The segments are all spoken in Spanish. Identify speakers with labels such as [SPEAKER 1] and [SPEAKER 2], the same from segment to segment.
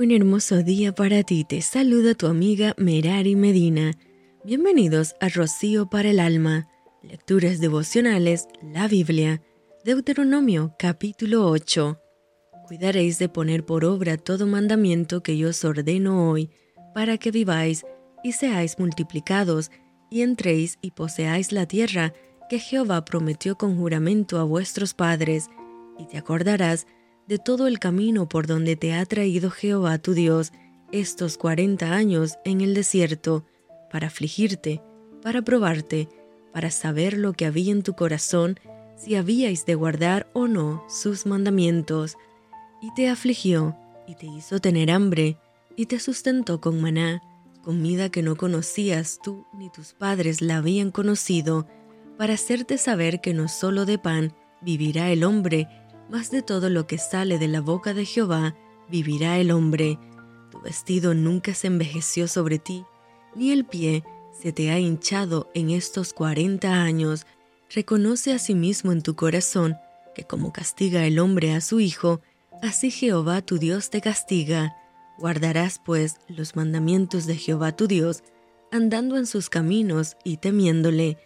[SPEAKER 1] Un hermoso día para ti, te saluda tu amiga Merari Medina. Bienvenidos a Rocío para el Alma, Lecturas Devocionales, la Biblia, Deuteronomio capítulo 8. Cuidaréis de poner por obra todo mandamiento que yo os ordeno hoy, para que viváis y seáis multiplicados, y entréis y poseáis la tierra que Jehová prometió con juramento a vuestros padres, y te acordarás de todo el camino por donde te ha traído Jehová tu Dios estos cuarenta años en el desierto, para afligirte, para probarte, para saber lo que había en tu corazón, si habíais de guardar o no sus mandamientos. Y te afligió, y te hizo tener hambre, y te sustentó con maná, comida que no conocías tú ni tus padres la habían conocido, para hacerte saber que no solo de pan vivirá el hombre, más de todo lo que sale de la boca de Jehová vivirá el hombre. Tu vestido nunca se envejeció sobre ti, ni el pie se te ha hinchado en estos cuarenta años. Reconoce a sí mismo en tu corazón que como castiga el hombre a su hijo, así Jehová tu Dios te castiga. Guardarás pues los mandamientos de Jehová tu Dios, andando en sus caminos y temiéndole,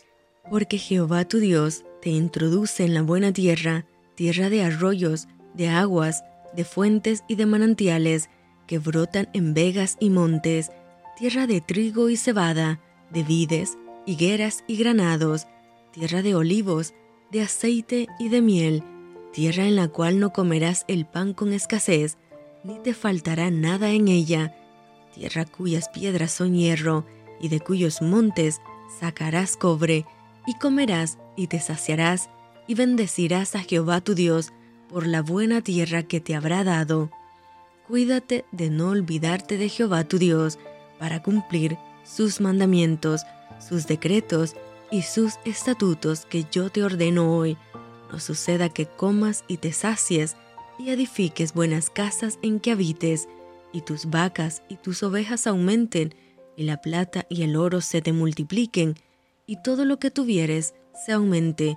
[SPEAKER 1] porque Jehová tu Dios te introduce en la buena tierra, tierra de arroyos, de aguas, de fuentes y de manantiales que brotan en vegas y montes, tierra de trigo y cebada, de vides, higueras y granados, tierra de olivos, de aceite y de miel, tierra en la cual no comerás el pan con escasez, ni te faltará nada en ella, tierra cuyas piedras son hierro, y de cuyos montes sacarás cobre, y comerás y te saciarás, y bendecirás a Jehová tu Dios por la buena tierra que te habrá dado. Cuídate de no olvidarte de Jehová tu Dios para cumplir sus mandamientos, sus decretos y sus estatutos que yo te ordeno hoy. No suceda que comas y te sacies y edifiques buenas casas en que habites, y tus vacas y tus ovejas aumenten, y la plata y el oro se te multipliquen, y todo lo que tuvieres se aumente,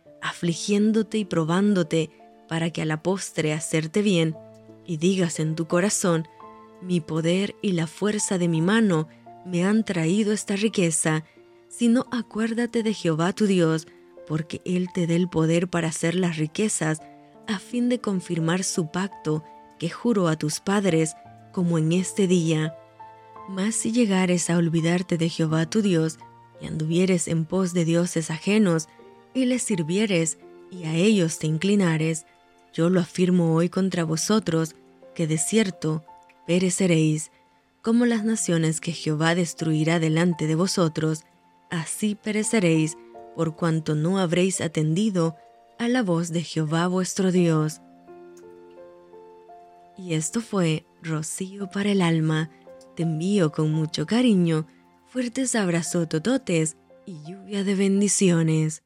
[SPEAKER 1] afligiéndote y probándote, para que a la postre hacerte bien, y digas en tu corazón, mi poder y la fuerza de mi mano me han traído esta riqueza, sino acuérdate de Jehová tu Dios, porque Él te dé el poder para hacer las riquezas, a fin de confirmar su pacto que juró a tus padres, como en este día. Mas si llegares a olvidarte de Jehová tu Dios, y anduvieres en pos de dioses ajenos, y les sirvieres, y a ellos te inclinares, yo lo afirmo hoy contra vosotros, que de cierto pereceréis, como las naciones que Jehová destruirá delante de vosotros, así pereceréis, por cuanto no habréis atendido a la voz de Jehová vuestro Dios. Y esto fue Rocío para el alma. Te envío con mucho cariño, fuertes abrazos tototes y lluvia de bendiciones.